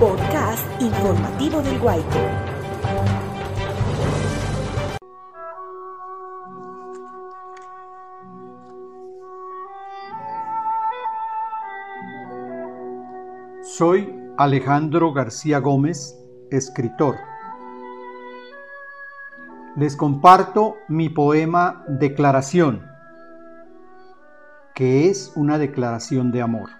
Podcast informativo del Guayco. Soy Alejandro García Gómez, escritor. Les comparto mi poema Declaración, que es una declaración de amor.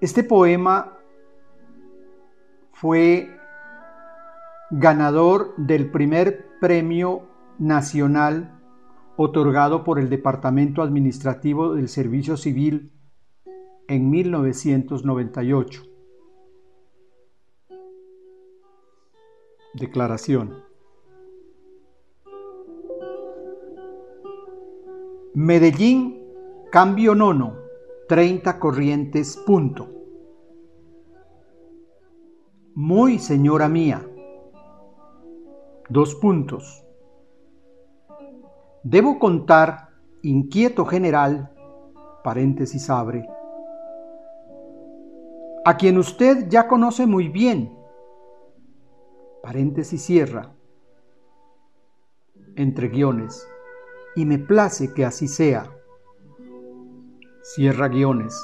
Este poema fue ganador del primer premio nacional otorgado por el Departamento Administrativo del Servicio Civil en 1998. Declaración. Medellín, cambio nono, 30 corrientes, punto. Muy señora mía. Dos puntos. Debo contar, inquieto general, paréntesis abre, a quien usted ya conoce muy bien, paréntesis cierra, entre guiones, y me place que así sea, cierra guiones.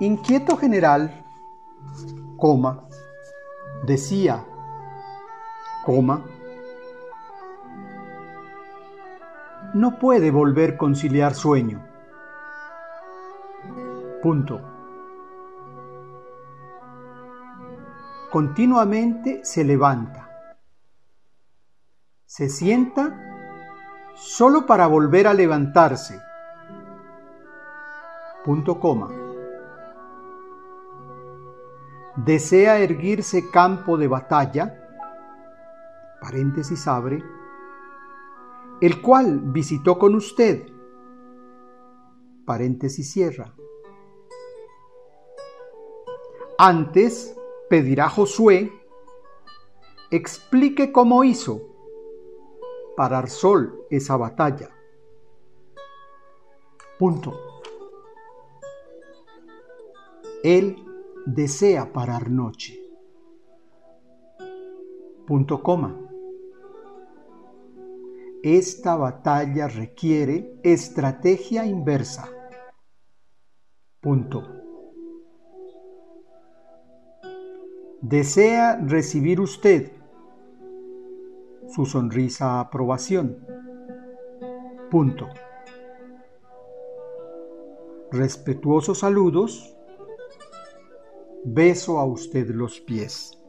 Inquieto general, coma, decía, coma, no puede volver conciliar sueño Punto. Continuamente se levanta. Se sienta solo para volver a levantarse. Punto coma. Desea erguirse campo de batalla, paréntesis abre, el cual visitó con usted, paréntesis cierra. Antes pedirá Josué explique cómo hizo parar sol esa batalla. Punto. Él desea parar noche. Punto coma. Esta batalla requiere estrategia inversa. Punto. desea recibir usted su sonrisa aprobación. Punto. Respetuosos saludos. Beso a usted los pies.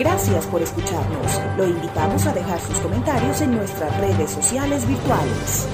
Gracias por escucharnos. Lo invitamos a dejar sus comentarios en nuestras redes sociales virtuales.